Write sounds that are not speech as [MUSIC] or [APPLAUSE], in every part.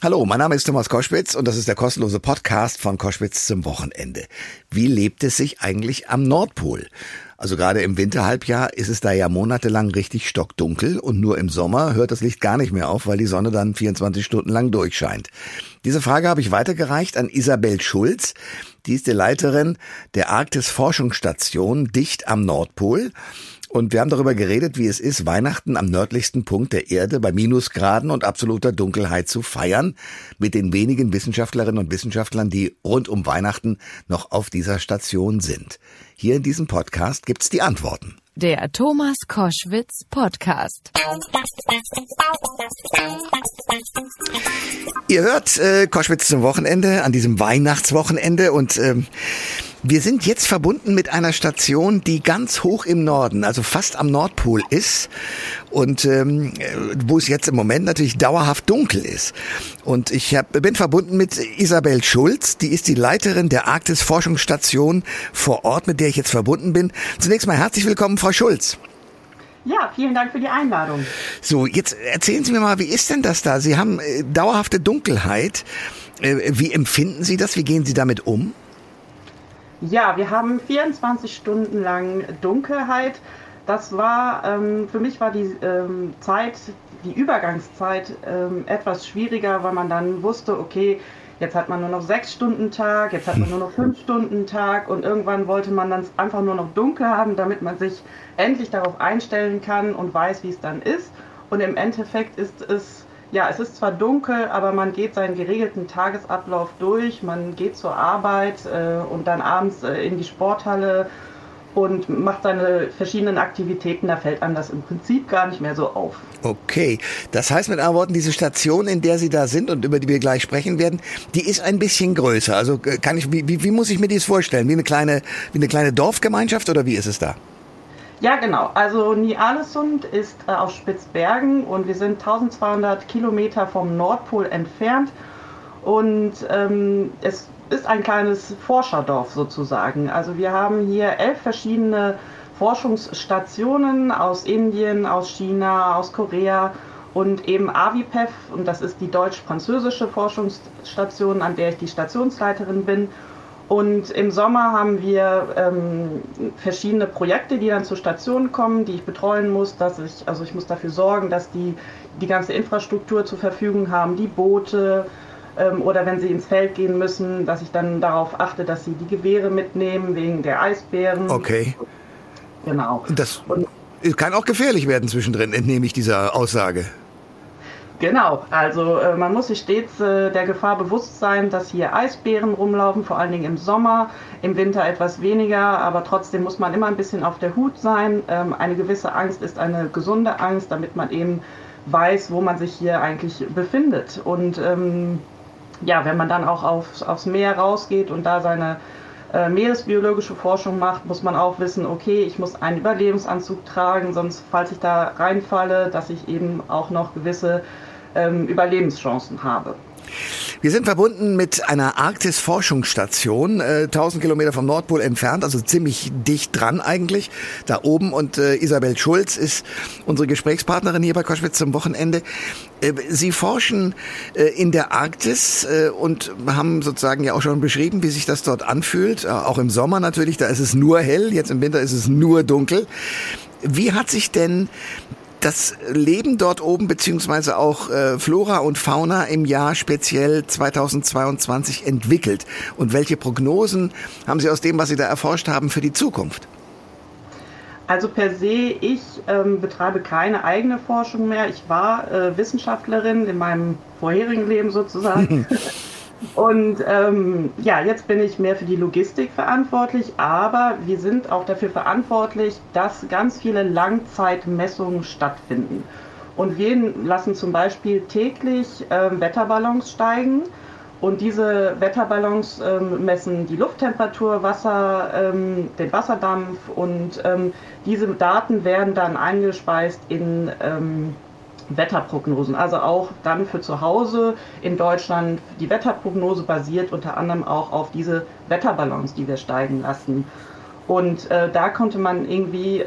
Hallo, mein Name ist Thomas Koschwitz und das ist der kostenlose Podcast von Koschwitz zum Wochenende. Wie lebt es sich eigentlich am Nordpol? Also gerade im Winterhalbjahr ist es da ja monatelang richtig stockdunkel und nur im Sommer hört das Licht gar nicht mehr auf, weil die Sonne dann 24 Stunden lang durchscheint. Diese Frage habe ich weitergereicht an Isabel Schulz. Die ist die Leiterin der Arktis Forschungsstation dicht am Nordpol. Und wir haben darüber geredet, wie es ist, Weihnachten am nördlichsten Punkt der Erde bei Minusgraden und absoluter Dunkelheit zu feiern, mit den wenigen Wissenschaftlerinnen und Wissenschaftlern, die rund um Weihnachten noch auf dieser Station sind. Hier in diesem Podcast gibt's die Antworten. Der Thomas Koschwitz Podcast. Ihr hört äh, Koschwitz zum Wochenende, an diesem Weihnachtswochenende und ähm, wir sind jetzt verbunden mit einer Station, die ganz hoch im Norden, also fast am Nordpol ist und ähm, wo es jetzt im Moment natürlich dauerhaft dunkel ist. Und ich hab, bin verbunden mit Isabel Schulz, die ist die Leiterin der Arktis Forschungsstation vor Ort, mit der ich jetzt verbunden bin. Zunächst mal herzlich willkommen, Frau Schulz. Ja, vielen Dank für die Einladung. So, jetzt erzählen Sie mir mal, wie ist denn das da? Sie haben äh, dauerhafte Dunkelheit. Äh, wie empfinden Sie das? Wie gehen Sie damit um? Ja, wir haben 24 Stunden lang Dunkelheit. Das war, ähm, für mich war die ähm, Zeit, die Übergangszeit ähm, etwas schwieriger, weil man dann wusste, okay, jetzt hat man nur noch sechs Stunden Tag, jetzt hat man nur noch fünf Stunden Tag und irgendwann wollte man dann einfach nur noch dunkel haben, damit man sich endlich darauf einstellen kann und weiß, wie es dann ist. Und im Endeffekt ist es ja, es ist zwar dunkel, aber man geht seinen geregelten Tagesablauf durch. Man geht zur Arbeit äh, und dann abends äh, in die Sporthalle und macht seine verschiedenen Aktivitäten. Da fällt einem das im Prinzip gar nicht mehr so auf. Okay, das heißt mit anderen Worten, diese Station, in der Sie da sind und über die wir gleich sprechen werden, die ist ein bisschen größer. Also äh, kann ich, wie, wie muss ich mir dies vorstellen? Wie eine kleine, wie eine kleine Dorfgemeinschaft oder wie ist es da? Ja, genau. Also Ny-Alesund ist äh, auf Spitzbergen und wir sind 1200 Kilometer vom Nordpol entfernt. Und ähm, es ist ein kleines Forscherdorf sozusagen. Also wir haben hier elf verschiedene Forschungsstationen aus Indien, aus China, aus Korea und eben AVIPEF, und das ist die deutsch-französische Forschungsstation, an der ich die Stationsleiterin bin. Und im Sommer haben wir ähm, verschiedene Projekte, die dann zur Station kommen, die ich betreuen muss. Dass ich, also ich muss dafür sorgen, dass die die ganze Infrastruktur zur Verfügung haben, die Boote ähm, oder wenn sie ins Feld gehen müssen, dass ich dann darauf achte, dass sie die Gewehre mitnehmen wegen der Eisbären. Okay. Genau. Das Und, kann auch gefährlich werden zwischendrin, entnehme ich dieser Aussage. Genau, also äh, man muss sich stets äh, der Gefahr bewusst sein, dass hier Eisbären rumlaufen, vor allen Dingen im Sommer, im Winter etwas weniger, aber trotzdem muss man immer ein bisschen auf der Hut sein. Ähm, eine gewisse Angst ist eine gesunde Angst, damit man eben weiß, wo man sich hier eigentlich befindet. Und ähm, ja, wenn man dann auch aufs, aufs Meer rausgeht und da seine äh, meeresbiologische Forschung macht, muss man auch wissen, okay, ich muss einen Überlebensanzug tragen, sonst falls ich da reinfalle, dass ich eben auch noch gewisse ähm, Überlebenschancen habe. Wir sind verbunden mit einer Arktis-Forschungsstation, äh, 1000 Kilometer vom Nordpol entfernt, also ziemlich dicht dran eigentlich, da oben. Und äh, Isabel Schulz ist unsere Gesprächspartnerin hier bei Koschwitz zum Wochenende. Äh, Sie forschen äh, in der Arktis äh, und haben sozusagen ja auch schon beschrieben, wie sich das dort anfühlt. Auch im Sommer natürlich, da ist es nur hell, jetzt im Winter ist es nur dunkel. Wie hat sich denn das Leben dort oben beziehungsweise auch äh, Flora und Fauna im Jahr speziell 2022 entwickelt? Und welche Prognosen haben Sie aus dem, was Sie da erforscht haben, für die Zukunft? Also per se, ich ähm, betreibe keine eigene Forschung mehr. Ich war äh, Wissenschaftlerin in meinem vorherigen Leben sozusagen. [LAUGHS] Und ähm, ja, jetzt bin ich mehr für die Logistik verantwortlich, aber wir sind auch dafür verantwortlich, dass ganz viele Langzeitmessungen stattfinden. Und wir lassen zum Beispiel täglich ähm, Wetterballons steigen. Und diese Wetterballons ähm, messen die Lufttemperatur, Wasser, ähm, den Wasserdampf und ähm, diese Daten werden dann eingespeist in ähm, Wetterprognosen. Also auch dann für zu Hause in Deutschland. Die Wetterprognose basiert unter anderem auch auf diese Wetterballons, die wir steigen lassen. Und äh, da konnte man irgendwie äh,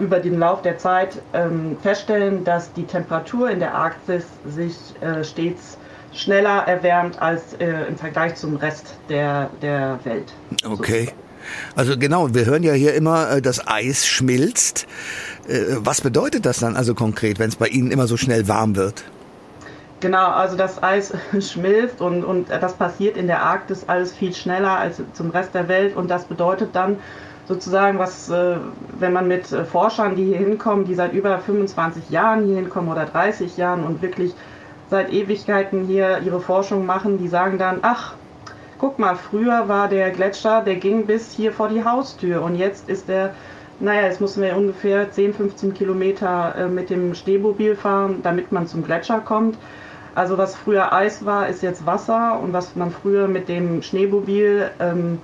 über den Lauf der Zeit ähm, feststellen, dass die Temperatur in der Arktis sich äh, stets schneller erwärmt als äh, im Vergleich zum Rest der, der Welt. Okay. Also genau, wir hören ja hier immer, äh, das Eis schmilzt. Äh, was bedeutet das dann also konkret, wenn es bei Ihnen immer so schnell warm wird? Genau, also das Eis [LAUGHS] schmilzt und, und das passiert in der Arktis alles viel schneller als zum Rest der Welt und das bedeutet dann sozusagen, was, äh, wenn man mit Forschern, die hier hinkommen, die seit über 25 Jahren hier hinkommen oder 30 Jahren und wirklich seit Ewigkeiten hier ihre Forschung machen, die sagen dann, ach, guck mal, früher war der Gletscher, der ging bis hier vor die Haustür und jetzt ist der, naja, jetzt müssen wir ungefähr 10, 15 Kilometer äh, mit dem Schneemobil fahren, damit man zum Gletscher kommt. Also was früher Eis war, ist jetzt Wasser und was man früher mit dem Schneemobil ähm,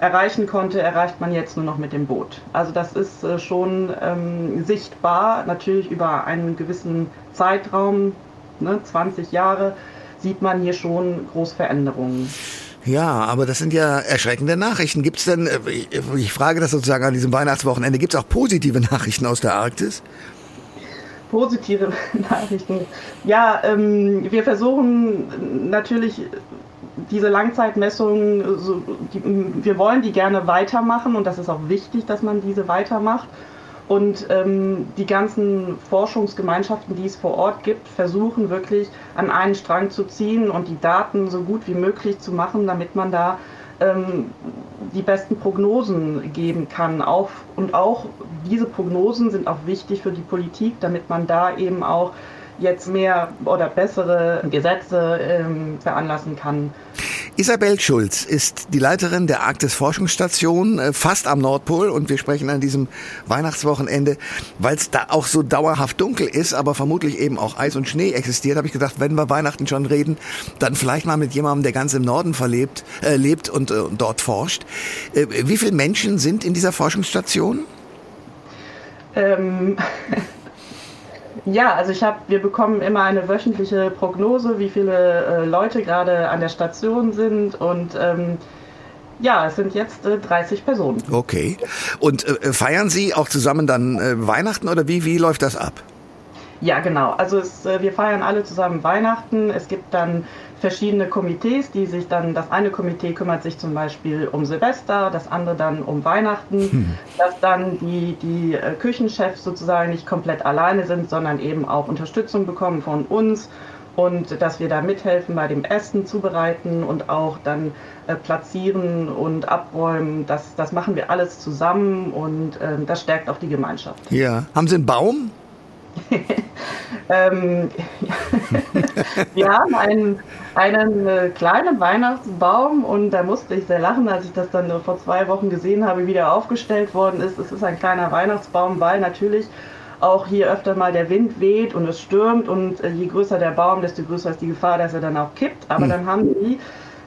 erreichen konnte, erreicht man jetzt nur noch mit dem Boot. Also das ist äh, schon ähm, sichtbar, natürlich über einen gewissen Zeitraum, ne, 20 Jahre, sieht man hier schon Großveränderungen. Ja, aber das sind ja erschreckende Nachrichten. Gibt es denn, äh, ich frage das sozusagen an diesem Weihnachtswochenende, gibt es auch positive [LAUGHS] Nachrichten aus der Arktis? Positive [LAUGHS] Nachrichten. Ja, ähm, wir versuchen natürlich diese Langzeitmessungen, so, die, wir wollen die gerne weitermachen und das ist auch wichtig, dass man diese weitermacht. Und ähm, die ganzen Forschungsgemeinschaften, die es vor Ort gibt, versuchen wirklich an einen Strang zu ziehen und die Daten so gut wie möglich zu machen, damit man da ähm, die besten Prognosen geben kann. Auch, und auch diese Prognosen sind auch wichtig für die Politik, damit man da eben auch jetzt mehr oder bessere Gesetze ähm, veranlassen kann. Isabel Schulz ist die Leiterin der Arktis-Forschungsstation äh, fast am Nordpol und wir sprechen an diesem Weihnachtswochenende, weil es da auch so dauerhaft dunkel ist, aber vermutlich eben auch Eis und Schnee existiert, habe ich gedacht, wenn wir Weihnachten schon reden, dann vielleicht mal mit jemandem, der ganz im Norden verlebt, äh, lebt und äh, dort forscht. Äh, wie viele Menschen sind in dieser Forschungsstation? Ähm [LAUGHS] Ja, also ich habe, wir bekommen immer eine wöchentliche Prognose, wie viele äh, Leute gerade an der Station sind und ähm, ja, es sind jetzt äh, 30 Personen. Okay. Und äh, feiern Sie auch zusammen dann äh, Weihnachten oder wie, wie läuft das ab? Ja, genau. Also es, äh, wir feiern alle zusammen Weihnachten. Es gibt dann verschiedene Komitees, die sich dann, das eine Komitee kümmert sich zum Beispiel um Silvester, das andere dann um Weihnachten, hm. dass dann die, die äh, Küchenchefs sozusagen nicht komplett alleine sind, sondern eben auch Unterstützung bekommen von uns und dass wir da mithelfen bei dem Essen zubereiten und auch dann äh, platzieren und abräumen. Das, das machen wir alles zusammen und äh, das stärkt auch die Gemeinschaft. Ja. Haben Sie einen Baum? [LAUGHS] ähm, [LAUGHS] wir haben einen, einen äh, kleinen Weihnachtsbaum und da musste ich sehr lachen, als ich das dann vor zwei Wochen gesehen habe, wie der aufgestellt worden ist. Es ist ein kleiner Weihnachtsbaum, weil natürlich auch hier öfter mal der Wind weht und es stürmt und äh, je größer der Baum, desto größer ist die Gefahr, dass er dann auch kippt. Aber mhm. dann haben die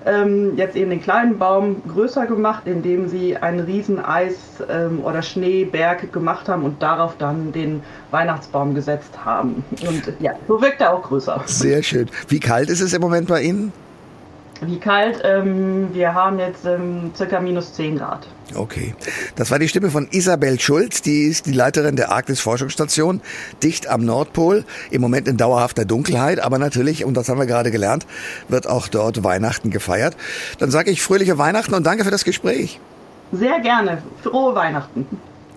ähm, jetzt eben den kleinen Baum größer gemacht, indem sie einen riesen Eis- ähm, oder Schneeberg gemacht haben und darauf dann den Weihnachtsbaum gesetzt haben. Und ja, so wirkt er auch größer. Sehr schön. Wie kalt ist es im Moment bei Ihnen? Wie kalt? Ähm, wir haben jetzt ähm, circa minus 10 Grad. Okay. Das war die Stimme von Isabel Schulz, die ist die Leiterin der Arktis-Forschungsstation, dicht am Nordpol, im Moment in dauerhafter Dunkelheit, aber natürlich, und das haben wir gerade gelernt, wird auch dort Weihnachten gefeiert. Dann sage ich fröhliche Weihnachten und danke für das Gespräch. Sehr gerne. Frohe Weihnachten.